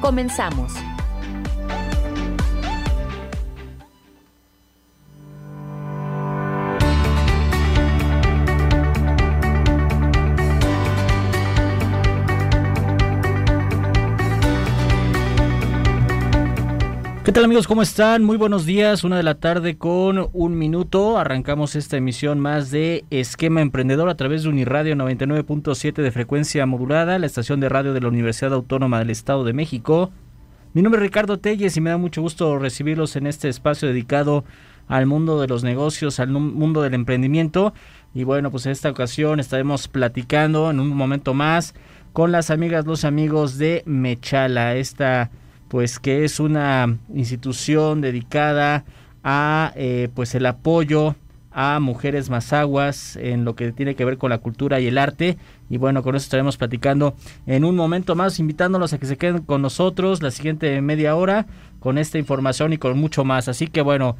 Comenzamos. ¿Qué tal amigos? ¿Cómo están? Muy buenos días, una de la tarde con un minuto. Arrancamos esta emisión más de Esquema Emprendedor a través de Uniradio 99.7 de frecuencia modulada, la estación de radio de la Universidad Autónoma del Estado de México. Mi nombre es Ricardo Telles y me da mucho gusto recibirlos en este espacio dedicado al mundo de los negocios, al mundo del emprendimiento. Y bueno, pues en esta ocasión estaremos platicando en un momento más con las amigas, los amigos de Mechala, esta pues que es una institución dedicada a eh, pues el apoyo a mujeres mazaguas en lo que tiene que ver con la cultura y el arte. Y bueno, con eso estaremos platicando en un momento más, invitándolos a que se queden con nosotros la siguiente media hora con esta información y con mucho más. Así que bueno,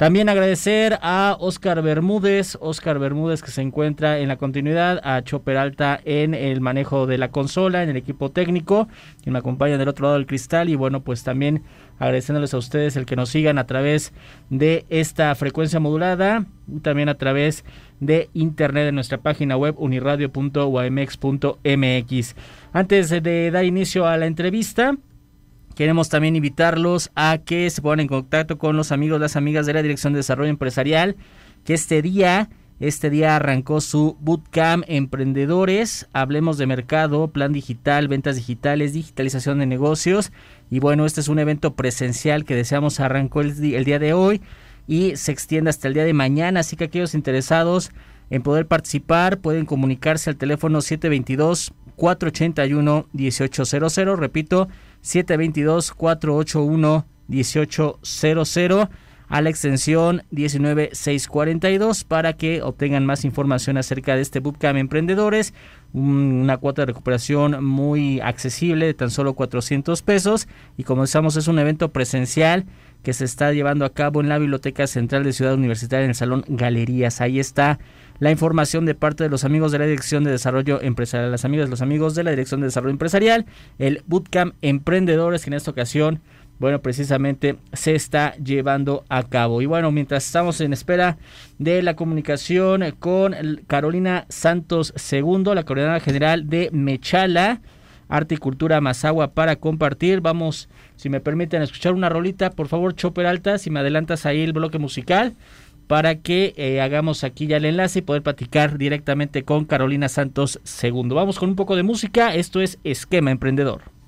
también agradecer a Oscar Bermúdez, Oscar Bermúdez que se encuentra en la continuidad, a Chopper Alta en el manejo de la consola, en el equipo técnico, que me acompaña del otro lado del cristal y bueno, pues también agradeciéndoles a ustedes el que nos sigan a través de esta frecuencia modulada y también a través de internet en nuestra página web uniradio.umx.mx. Antes de dar inicio a la entrevista, Queremos también invitarlos a que se pongan en contacto con los amigos, las amigas de la Dirección de Desarrollo Empresarial, que este día, este día arrancó su Bootcamp Emprendedores, hablemos de mercado, plan digital, ventas digitales, digitalización de negocios. Y bueno, este es un evento presencial que deseamos arrancó el, el día de hoy y se extiende hasta el día de mañana, así que aquellos interesados en poder participar pueden comunicarse al teléfono 722 481 1800, repito, 722-481-1800 a la extensión 19642 para que obtengan más información acerca de este Bootcamp Emprendedores. Una cuota de recuperación muy accesible de tan solo 400 pesos. Y como decíamos, es un evento presencial que se está llevando a cabo en la Biblioteca Central de Ciudad Universitaria en el Salón Galerías. Ahí está la información de parte de los amigos de la Dirección de Desarrollo Empresarial, las amigas, los amigos de la Dirección de Desarrollo Empresarial, el Bootcamp Emprendedores, que en esta ocasión, bueno, precisamente se está llevando a cabo. Y bueno, mientras estamos en espera de la comunicación con Carolina Santos II, la coordinadora general de Mechala, Arte y Cultura Mazagua para compartir. Vamos, si me permiten, escuchar una rolita, por favor, Chopper Alta, si me adelantas ahí el bloque musical para que eh, hagamos aquí ya el enlace y poder platicar directamente con Carolina Santos II. Vamos con un poco de música, esto es Esquema Emprendedor.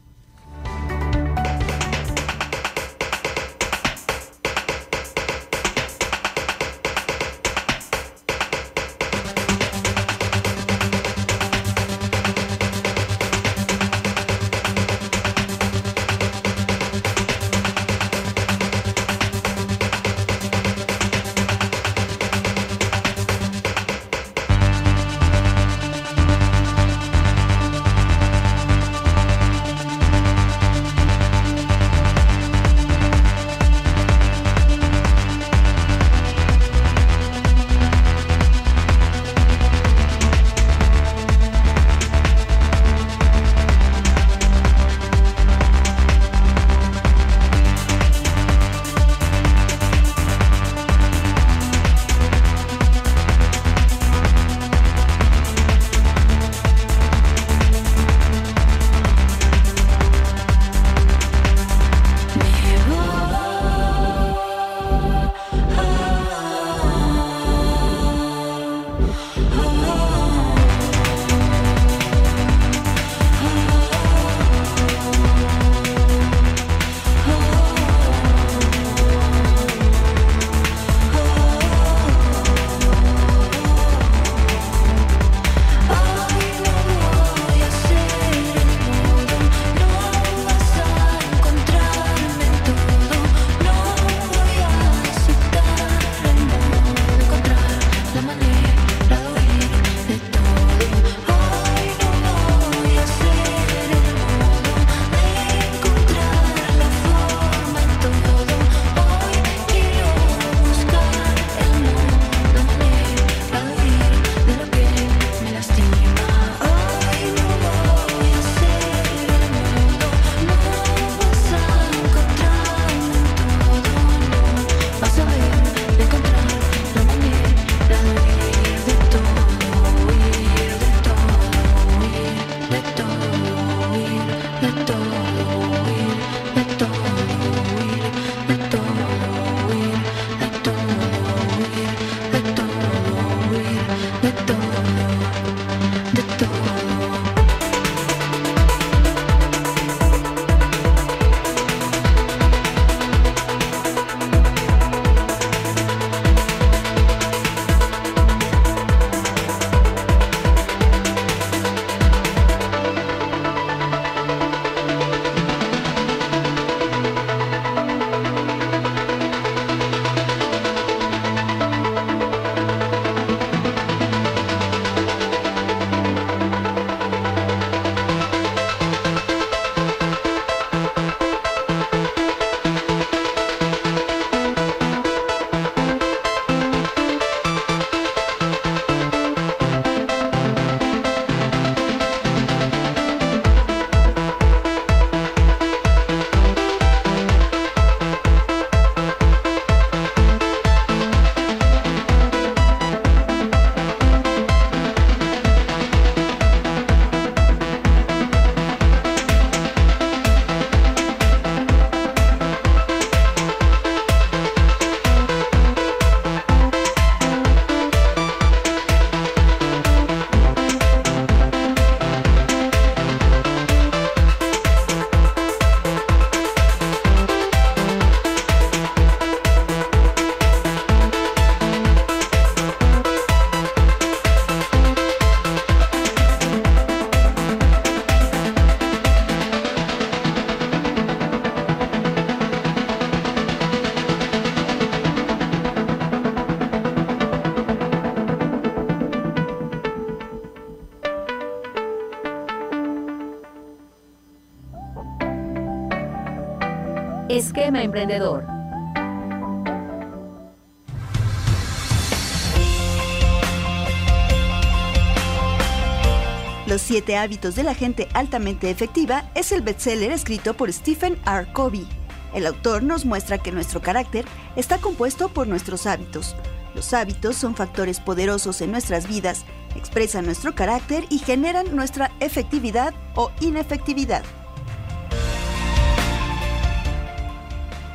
Los siete hábitos de la gente altamente efectiva es el bestseller escrito por Stephen R. Covey. El autor nos muestra que nuestro carácter está compuesto por nuestros hábitos. Los hábitos son factores poderosos en nuestras vidas, expresan nuestro carácter y generan nuestra efectividad o inefectividad.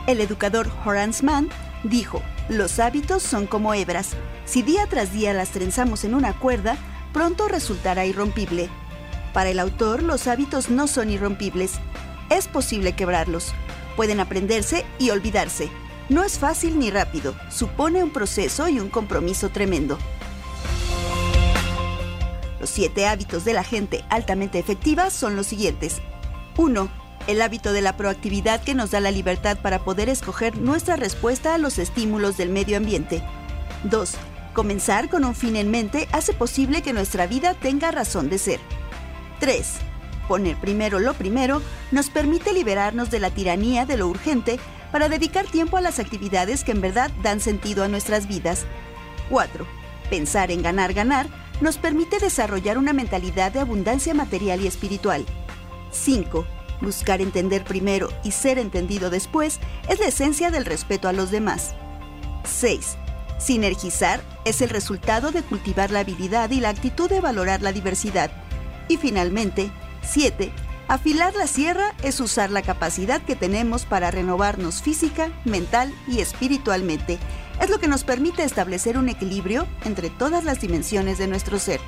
El educador Horace Mann dijo, los hábitos son como hebras. Si día tras día las trenzamos en una cuerda, pronto resultará irrompible. Para el autor, los hábitos no son irrompibles. Es posible quebrarlos. Pueden aprenderse y olvidarse. No es fácil ni rápido. Supone un proceso y un compromiso tremendo. Los siete hábitos de la gente altamente efectiva son los siguientes. 1 el hábito de la proactividad que nos da la libertad para poder escoger nuestra respuesta a los estímulos del medio ambiente. 2. Comenzar con un fin en mente hace posible que nuestra vida tenga razón de ser. 3. Poner primero lo primero nos permite liberarnos de la tiranía de lo urgente para dedicar tiempo a las actividades que en verdad dan sentido a nuestras vidas. 4. Pensar en ganar, ganar nos permite desarrollar una mentalidad de abundancia material y espiritual. 5 Buscar entender primero y ser entendido después es la esencia del respeto a los demás. 6. Sinergizar es el resultado de cultivar la habilidad y la actitud de valorar la diversidad. Y finalmente, 7. Afilar la sierra es usar la capacidad que tenemos para renovarnos física, mental y espiritualmente. Es lo que nos permite establecer un equilibrio entre todas las dimensiones de nuestro ser.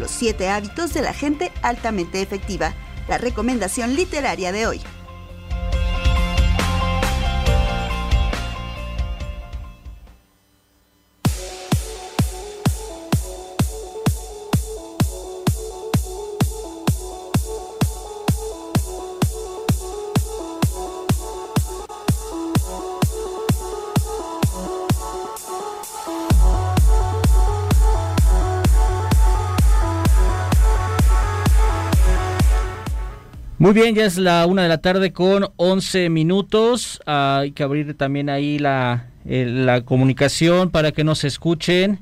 Los siete hábitos de la gente altamente efectiva, la recomendación literaria de hoy. Muy bien, ya es la una de la tarde con 11 minutos. hay que abrir también ahí la, la comunicación para que nos escuchen.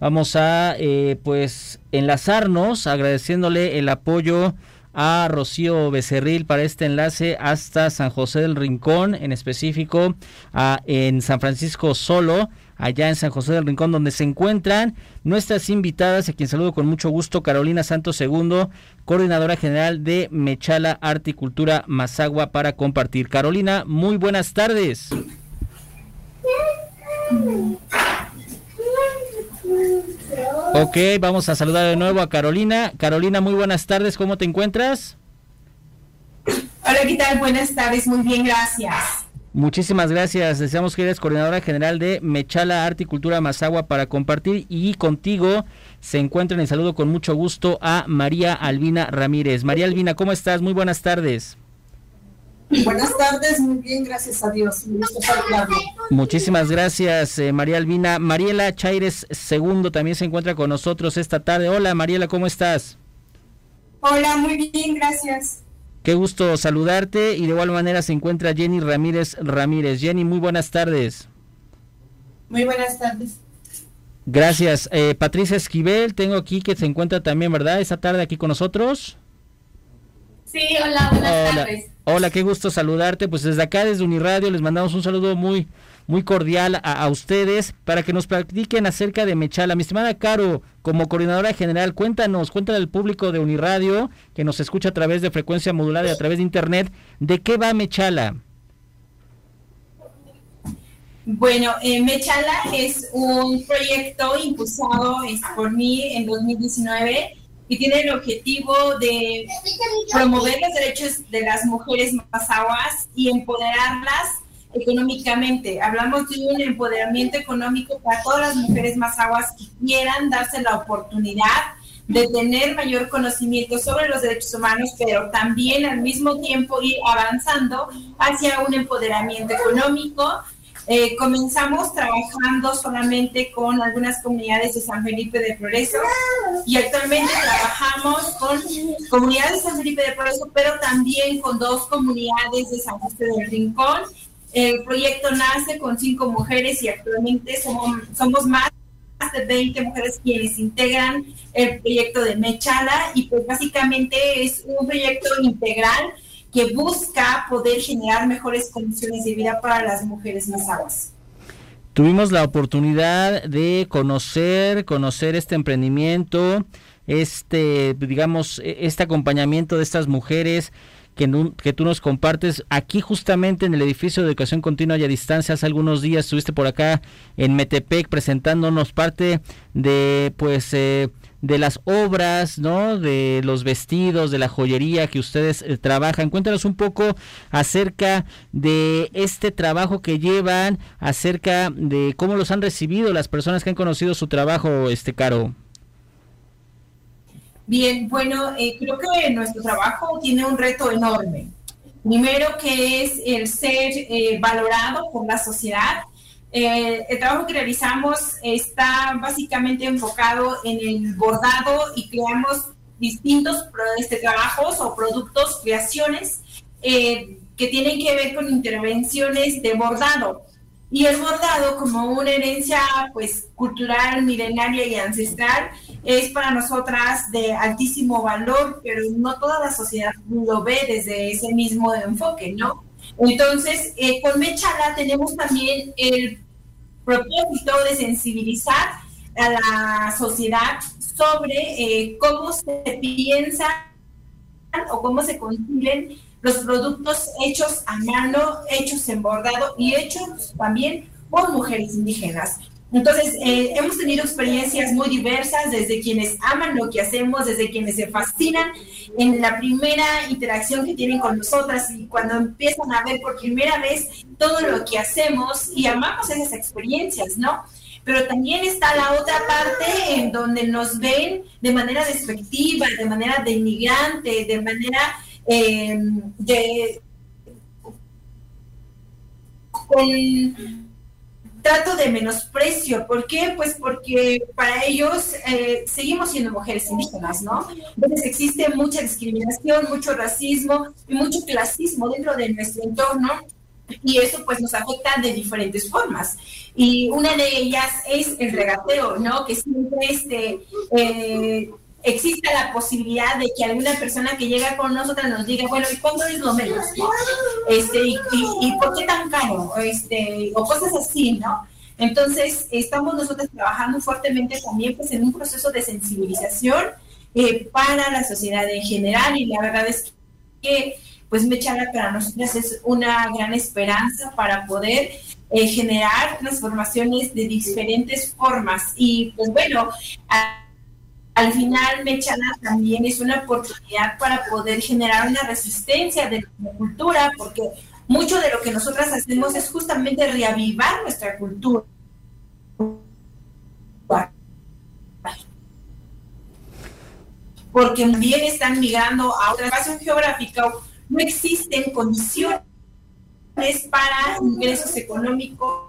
Vamos a eh, pues enlazarnos agradeciéndole el apoyo a Rocío Becerril para este enlace hasta San José del Rincón, en específico a, en San Francisco Solo, allá en San José del Rincón, donde se encuentran nuestras invitadas, a quien saludo con mucho gusto, Carolina Santos II, coordinadora general de Mechala Arte y Cultura Mazagua para compartir. Carolina, muy buenas tardes. Ok, vamos a saludar de nuevo a Carolina. Carolina, muy buenas tardes, ¿cómo te encuentras? Hola, ¿qué tal? Buenas tardes, muy bien, gracias. Muchísimas gracias. Deseamos que eres coordinadora general de Mechala Arte y Cultura Mazagua para compartir y contigo se encuentra en el saludo con mucho gusto a María Albina Ramírez. María Albina, ¿cómo estás? Muy buenas tardes. Buenas tardes, muy bien, gracias a Dios. Muchísimas gracias, eh, María Albina. Mariela Chaires II también se encuentra con nosotros esta tarde. Hola, Mariela, ¿cómo estás? Hola, muy bien, gracias. Qué gusto saludarte y de igual manera se encuentra Jenny Ramírez Ramírez. Jenny, muy buenas tardes. Muy buenas tardes. Gracias. Eh, Patricia Esquivel, tengo aquí que se encuentra también, ¿verdad? Esta tarde aquí con nosotros. Sí, hola, buenas tardes. Hola, qué gusto saludarte. Pues desde acá, desde Uniradio, les mandamos un saludo muy, muy cordial a, ustedes para que nos platiquen acerca de Mechala. Mi estimada Caro, como coordinadora general, cuéntanos, cuéntale al público de Uniradio que nos escucha a través de frecuencia modulada y a través de internet, ¿de qué va Mechala? Bueno, eh, Mechala es un proyecto impulsado por mí en 2019 y tiene el objetivo de promover los derechos de las mujeres mazahuas y empoderarlas económicamente. Hablamos de un empoderamiento económico para todas las mujeres mazahuas que quieran darse la oportunidad de tener mayor conocimiento sobre los derechos humanos, pero también al mismo tiempo ir avanzando hacia un empoderamiento económico eh, comenzamos trabajando solamente con algunas comunidades de San Felipe de Progreso y actualmente trabajamos con comunidades de San Felipe de Progreso, pero también con dos comunidades de San José del Rincón. El proyecto nace con cinco mujeres y actualmente somos, más de 20 mujeres quienes integran el proyecto de Mechala y pues básicamente es un proyecto integral que busca poder generar mejores condiciones de vida para las mujeres más aguas. Tuvimos la oportunidad de conocer, conocer este emprendimiento, este, digamos, e, este acompañamiento de estas mujeres que, tú nos compartes aquí justamente en el edificio de educación continua y a distancia. Hace algunos días estuviste por acá en Metepec presentándonos parte de, pues, eh, de las obras, ¿no? De los vestidos, de la joyería que ustedes eh, trabajan. Cuéntanos un poco acerca de este trabajo que llevan, acerca de cómo los han recibido las personas que han conocido su trabajo, este Caro. Bien, bueno, eh, creo que nuestro trabajo tiene un reto enorme. Primero que es el ser eh, valorado por la sociedad eh, el trabajo que realizamos está básicamente enfocado en el bordado y creamos distintos este, trabajos o productos, creaciones que tienen que ver con intervenciones de bordado. Y el bordado, como una herencia pues, cultural, milenaria y ancestral, es para nosotras de altísimo valor, pero no toda la sociedad lo ve desde ese mismo enfoque, ¿no? Entonces, eh, con Mechala tenemos también el propósito de sensibilizar a la sociedad sobre eh, cómo se piensa o cómo se consiguen los productos hechos a mano, hechos en bordado y hechos también por mujeres indígenas. Entonces, eh, hemos tenido experiencias muy diversas, desde quienes aman lo que hacemos, desde quienes se fascinan en la primera interacción que tienen con nosotras y cuando empiezan a ver por primera vez todo lo que hacemos y amamos esas experiencias, ¿no? Pero también está la otra parte en donde nos ven de manera despectiva, de manera denigrante, de manera eh, de con trato de menosprecio. ¿Por qué? Pues porque para ellos eh, seguimos siendo mujeres indígenas, ¿no? Entonces existe mucha discriminación, mucho racismo y mucho clasismo dentro de nuestro entorno y eso pues nos afecta de diferentes formas. Y una de ellas es el regateo, ¿no? Que siempre este... Eh, exista la posibilidad de que alguna persona que llega con nosotras nos diga, bueno, ¿y cuánto es lo menos? Este, y, por qué tan caro? Este, o cosas así, ¿no? Entonces, estamos nosotros trabajando fuertemente también pues, en un proceso de sensibilización eh, para la sociedad en general y la verdad es que pues Mechala para nosotros es una gran esperanza para poder eh, generar transformaciones de diferentes formas. Y pues bueno, al final Mechala también es una oportunidad para poder generar una resistencia de la cultura, porque mucho de lo que nosotras hacemos es justamente reavivar nuestra cultura. Porque también están migrando a otra espacio geográfico, no existen condiciones para ingresos económicos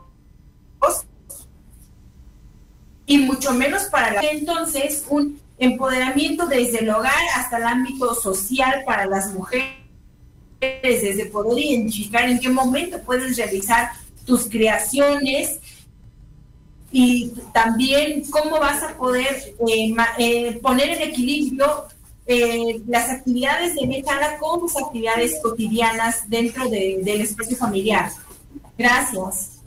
y mucho menos para la entonces un empoderamiento desde el hogar hasta el ámbito social para las mujeres desde poder identificar en qué momento puedes realizar tus creaciones y también cómo vas a poder eh, eh, poner en equilibrio eh, las actividades de Mechala con tus actividades cotidianas dentro del espacio familiar. Gracias.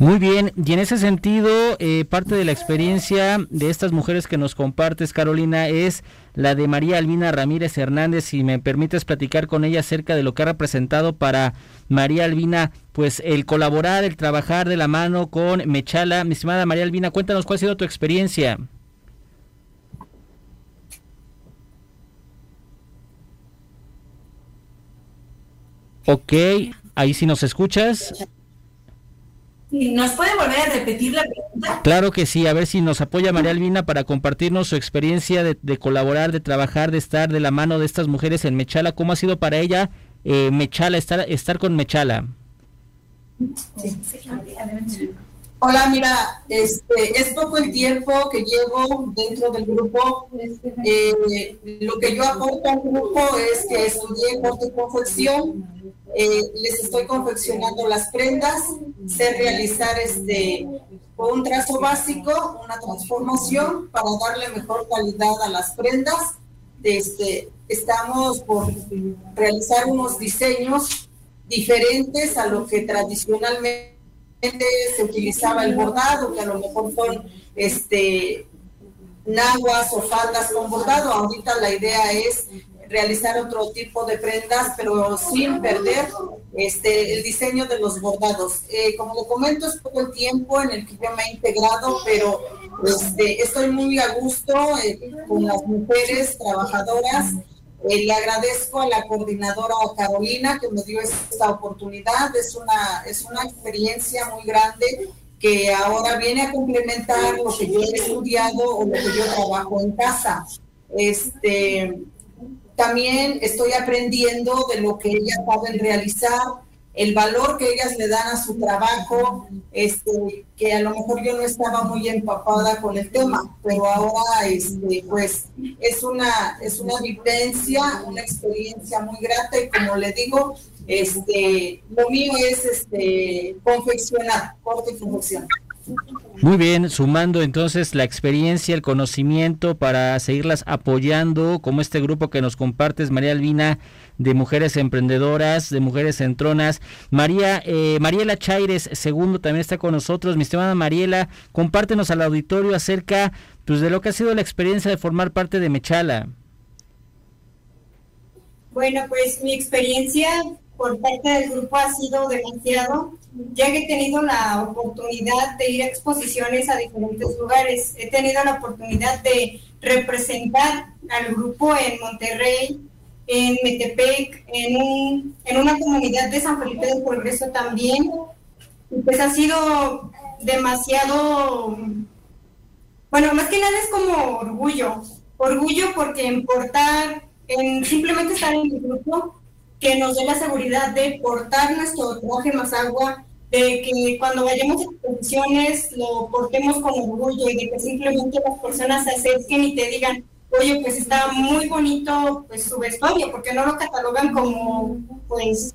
Muy bien, y en ese sentido, eh, parte de la experiencia de estas mujeres que nos compartes, Carolina, es la de María Albina Ramírez Hernández. Si me permites platicar con ella acerca de lo que ha representado para María Albina, pues el colaborar, el trabajar de la mano con Mechala. Mi estimada María Albina, cuéntanos cuál ha sido tu experiencia. Ok, ahí sí nos escuchas. ¿Nos puede volver a repetir la pregunta? Claro que sí, a ver si nos apoya María Albina para compartirnos su experiencia de, colaborar, de trabajar, de estar de la mano de estas mujeres en Mechala. ¿Cómo ha sido para ella eh, Mechala, estar, estar con Mechala? Hola, mira, este, es poco el tiempo que llevo dentro del grupo. Eh, lo que yo aporto al grupo es que estudié corte y confección eh, les estoy confeccionando las prendas, sé realizar este un trazo básico, una transformación para darle mejor calidad a las prendas. Este, estamos por realizar unos diseños diferentes a lo que tradicionalmente se utilizaba el bordado, que a lo mejor son este, naguas o faldas con bordado. Ahorita la idea es realizar otro tipo de prendas, pero sin perder este, el diseño de los bordados. Eh, como le comento, es poco el tiempo en el que yo me he integrado, pero este, estoy muy a gusto eh, con las mujeres trabajadoras. Eh, le agradezco a la coordinadora Carolina que me dio esta oportunidad. Es una, es una experiencia muy grande que ahora viene a complementar lo que yo he estudiado o lo que yo trabajo en casa. Este, también estoy aprendiendo de lo que ellas saben realizar, el valor que ellas le dan a su trabajo, este, que a lo mejor yo no estaba muy empapada con el tema, pero ahora este, pues es una, es una vivencia, una experiencia muy grata y como le digo, este, lo mío es este, confeccionar, corte y confeccionar. Muy bien, sumando entonces la experiencia, el conocimiento para seguirlas apoyando, como este grupo que nos compartes, María Albina, de mujeres emprendedoras, de mujeres centronas. María, eh, Mariela Chaires, segundo, también está con nosotros. Mi estimada Mariela, compártenos al auditorio acerca pues, de lo que ha sido la experiencia de formar parte de Mechala. Bueno, pues mi experiencia por parte del grupo ha sido demasiado, ya que he tenido la oportunidad de ir a exposiciones a diferentes lugares. He tenido la oportunidad de representar al grupo en Monterrey, en Metepec, en, un, en una comunidad de San Felipe del Progreso también. Pues ha sido demasiado, bueno, más que nada es como orgullo, orgullo porque importar, en simplemente estar en el grupo, que nos dé la seguridad de portar nuestro traje más agua, de que cuando vayamos a exposiciones lo portemos con orgullo y de que simplemente las personas se acerquen y te digan, oye, pues está muy bonito pues su vestuario, porque no lo catalogan como, pues,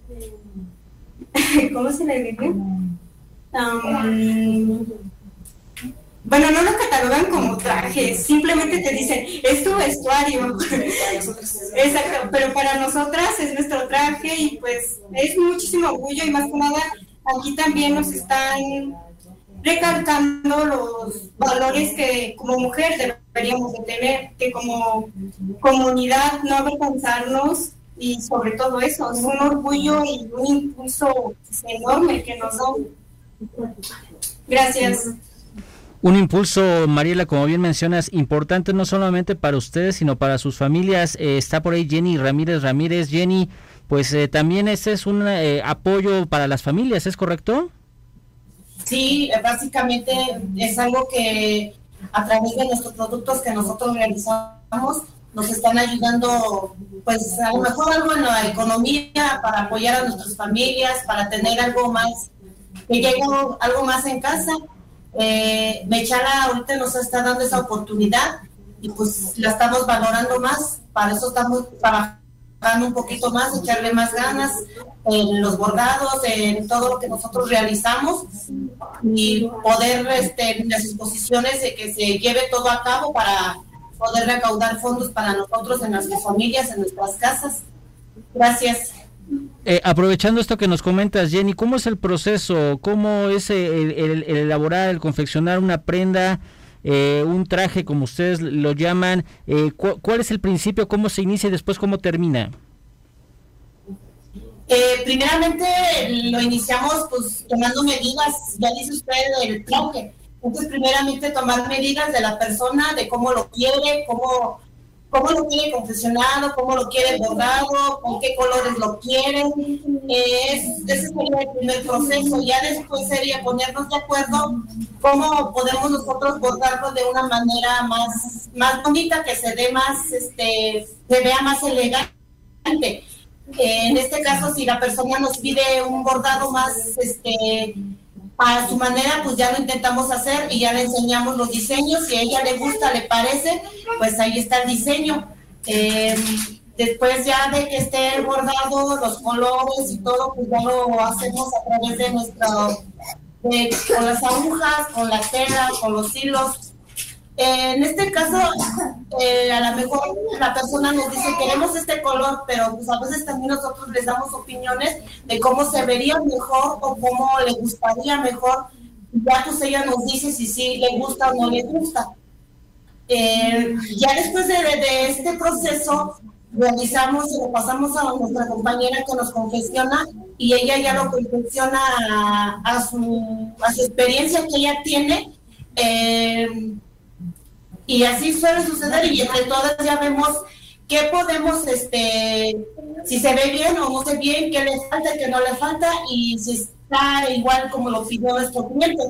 ¿cómo se le dice? bueno, no lo catalogan como traje, simplemente te dicen, es tu vestuario. Exacto, pero para nosotras es nuestro traje y pues es muchísimo orgullo y más que nada aquí también nos están recalcando los valores que como mujer deberíamos de tener, que como comunidad no avergonzarnos y sobre todo eso, es un orgullo y un impulso enorme que nos da. Gracias. Un impulso, Mariela, como bien mencionas, importante no solamente para ustedes, sino para sus familias. Eh, está por ahí Jenny Ramírez Ramírez. Jenny, pues eh, también este es un eh, apoyo para las familias, ¿es correcto? Sí, básicamente es algo que a través de nuestros productos que nosotros realizamos nos están ayudando, pues a lo mejor algo en la economía para apoyar a nuestras familias, para tener algo más, que llegue algo más en casa. Eh, ahorita nos está dando esa oportunidad y pues la estamos valorando más, para eso estamos trabajando un poquito más, echarle más ganas en los bordados, en todo lo que nosotros realizamos y poder este, en las exposiciones que se lleve todo a cabo para poder recaudar fondos para nosotros en nuestras familias, en nuestras casas. Gracias. Eh, aprovechando esto que nos comentas, Jenny, ¿cómo es el proceso? ¿Cómo es el, elaborar, el confeccionar una prenda, eh, un traje, como ustedes lo llaman? Eh, ¿Cuál es el principio? ¿Cómo se inicia y después cómo termina? primeramente lo iniciamos pues tomando medidas, ya dice usted, del traje. Entonces, primeramente tomar medidas de la persona, de cómo lo quiere, cómo cómo lo quiere confeccionado, cómo lo quiere bordado, con qué colores lo quiere. ese sería el primer proceso. Ya después sería ponernos de acuerdo cómo podemos nosotros bordarlo de una manera más, más bonita, que se dé más, este, se vea más elegante. en este caso, si la persona nos pide un bordado más, este, a su manera, pues ya lo intentamos hacer y ya le enseñamos los diseños. Si a ella le gusta, le parece, pues ahí está el diseño. Eh, después ya de que esté bordado, los colores y todo, pues ya lo hacemos a través de nuestro, con las agujas, con la tela, con los hilos en este caso, eh, a lo mejor la persona nos dice, queremos este color, pero pues a veces también nosotros les damos opiniones de cómo se vería mejor o cómo le gustaría mejor. Ya pues ella nos dice si sí le gusta o no le gusta. Eh, ya después de, este proceso, realizamos y lo pasamos a nuestra compañera que nos confecciona y ella ya lo confecciona a, su, a su experiencia que ella tiene. Eh, y así suele suceder y entre todas ya vemos qué podemos, este, si se ve bien o no se ve bien, qué le falta, qué no le falta y si está igual como lo pidió nuestro cliente.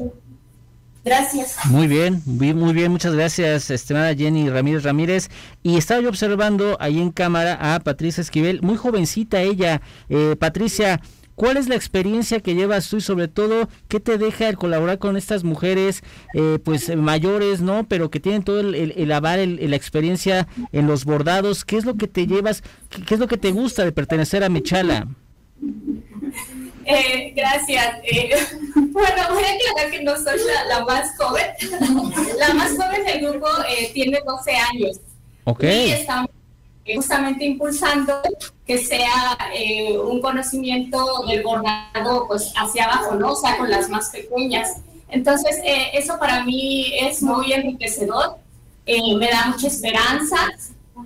Gracias. Muy bien, muy bien, muchas gracias, estimada Jenny Ramírez Ramírez. Y estaba yo observando ahí en cámara a Patricia Esquivel, muy jovencita ella. Eh, Patricia, ¿Cuál es la experiencia que llevas tú y sobre todo qué te deja el colaborar con estas mujeres eh, pues mayores, ¿no? Pero que tienen todo el, el, aval, la experiencia en los bordados. ¿Qué es lo que te llevas, qué, es lo que te gusta de pertenecer a Mechala? Eh, gracias. Eh, bueno, voy a aclarar que no soy la, más joven. la más joven del grupo tiene 12 años. Ok. Y estamos justamente impulsando que sea eh, un conocimiento del bordado pues hacia abajo, ¿no? O sea, con las más pequeñas. Entonces, eh, eso para mí es muy enriquecedor, eh, me da mucha esperanza,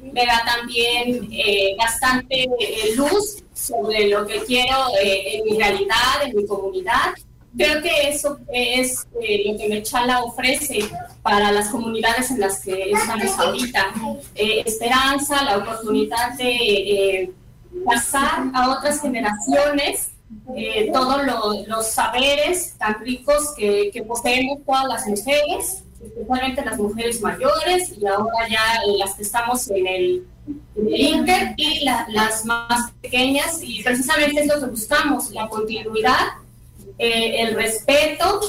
me da también bastante luz sobre lo que quiero en mi realidad, en mi comunidad creo que eso es eh, lo que Mechala ofrece para las comunidades en las que estamos ahorita. Eh, esperanza, la oportunidad de eh, pasar a otras generaciones todos los saberes tan ricos que, que, poseemos todas las mujeres, especialmente las mujeres mayores y ahora ya las que estamos en el, Inter y las más pequeñas y precisamente es lo que buscamos, la continuidad eh, el respeto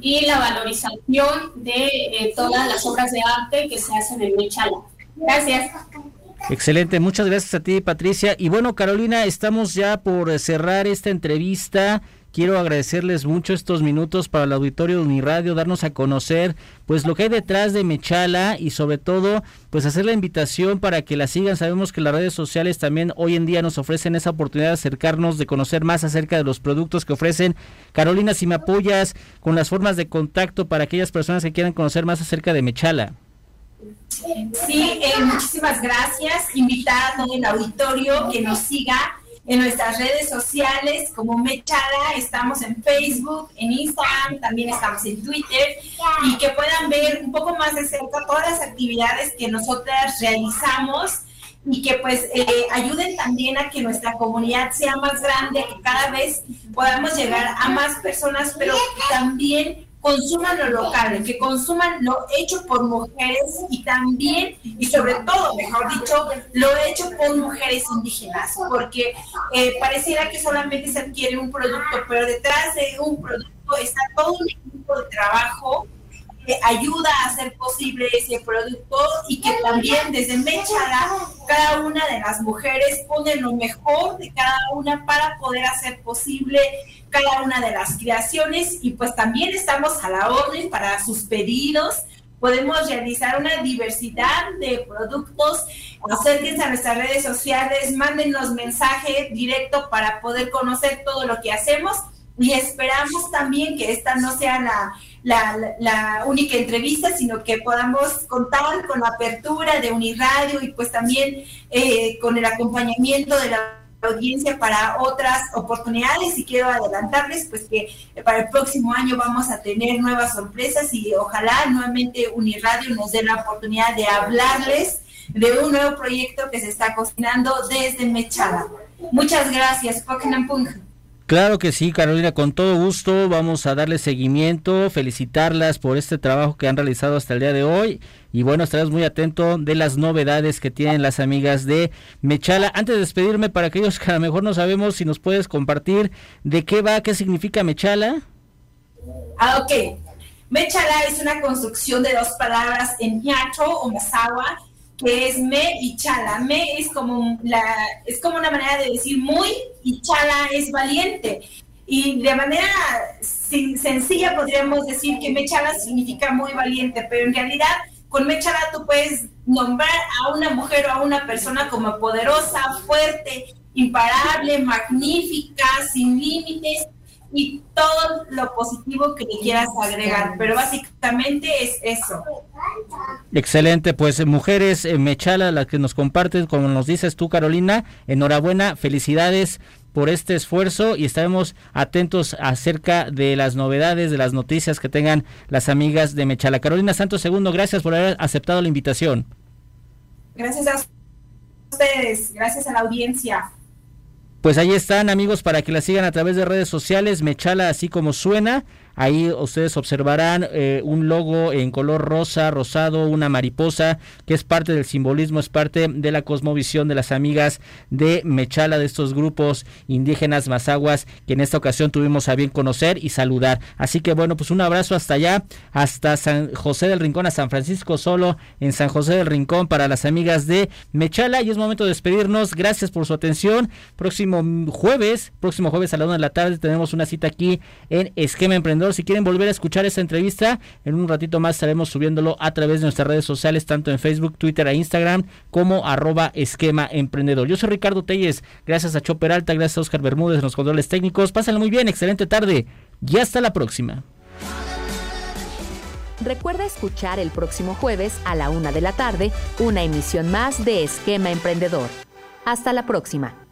y la valorización de eh, todas las obras de arte que se hacen en Mechala. Gracias. Excelente, muchas gracias a ti Patricia. Y bueno, Carolina, estamos ya por cerrar esta entrevista. Quiero agradecerles mucho estos minutos para el auditorio de Uniradio, darnos a conocer pues lo que hay detrás de Mechala y sobre todo pues hacer la invitación para que la sigan. Sabemos que las redes sociales también hoy en día nos ofrecen esa oportunidad de acercarnos, de conocer más acerca de los productos que ofrecen. Carolina, si me apoyas con las formas de contacto para aquellas personas que quieran conocer más acerca de Mechala. Sí, eh, muchísimas gracias. Invitar a el auditorio que nos siga en nuestras redes sociales como Mechala, estamos en Facebook, en Instagram, también estamos en Twitter y que puedan ver un poco más de cerca todas las actividades que nosotras realizamos y que pues eh, ayuden también a que nuestra comunidad sea más grande, que cada vez podamos llegar a más personas, pero también consuman lo local, que consuman lo hecho por mujeres y también, y sobre todo, mejor dicho, lo hecho por mujeres indígenas, porque eh, pareciera que solamente se adquiere un producto, pero detrás de un producto está todo un equipo de trabajo que ayuda a hacer posible ese producto y que también desde Mechala cada una de las mujeres pone lo mejor de cada una para poder hacer posible cada una de las creaciones y pues también estamos a la orden para sus pedidos. Podemos realizar una diversidad de productos. Acérquense a nuestras redes sociales, mándenos mensaje directo para poder conocer todo lo que hacemos y esperamos también que esta no sea la, la, única entrevista, sino que podamos contar con la apertura de Uniradio y pues también eh, con el acompañamiento de la audiencia para otras oportunidades y quiero adelantarles pues que para el próximo año vamos a tener nuevas sorpresas y ojalá nuevamente Uniradio nos dé la oportunidad de hablarles de un nuevo proyecto que se está cocinando desde Mechada. Muchas gracias, Claro que sí, Carolina, con todo gusto vamos a darle seguimiento, felicitarlas por este trabajo que han realizado hasta el día de hoy y bueno, estarás muy atento de las novedades que tienen las amigas de Mechala. Antes de despedirme, para aquellos que a lo mejor no sabemos si nos puedes compartir de qué va, qué significa Mechala. Ah, ok. Mechala es una construcción de dos palabras en ñacho o masawa que es me y chala. Me es como, la, es como una manera de decir muy y chala es valiente. Y de manera sencilla podríamos decir que me chala significa muy valiente, pero en realidad con Mechala tú puedes nombrar a una mujer o a una persona como poderosa, fuerte, imparable, magnífica, sin límites y todo lo positivo que le quieras agregar. Pero básicamente es eso. Excelente, pues mujeres, eh, Mechala, las que nos comparten, como nos dices tú, Carolina, enhorabuena, felicidades por este esfuerzo y estaremos atentos acerca de las novedades, de las noticias que tengan las amigas de Mechala. Carolina Santos Segundo, gracias por haber aceptado la invitación. Gracias a ustedes, gracias a la audiencia. Pues ahí están amigos para que la sigan a través de redes sociales, Mechala así como suena. Ahí ustedes observarán eh, un logo en color rosa, rosado, una mariposa, que es parte del simbolismo, es parte de la cosmovisión de las amigas de Mechala, de estos grupos indígenas mazaguas, que en esta ocasión tuvimos a bien conocer y saludar. Así que bueno, pues un abrazo hasta allá, hasta San José del Rincón, a San Francisco Solo, en San José del Rincón, para las amigas de Mechala. Y es momento de despedirnos. Gracias por su atención. Próximo jueves, próximo jueves a la una de la tarde, tenemos una cita aquí en Esquema Emprendedor si quieren volver a escuchar esta entrevista, en un ratito más estaremos subiéndolo a través de nuestras redes sociales, tanto en Facebook, Twitter e Instagram, como arroba esquema emprendedor. Yo soy Ricardo Telles, gracias a Chopper Alta, gracias a Oscar Bermúdez en los controles técnicos. Pásenlo muy bien, excelente tarde y hasta la próxima. Recuerda escuchar el próximo jueves a la una de la tarde una emisión más de Esquema Emprendedor. Hasta la próxima.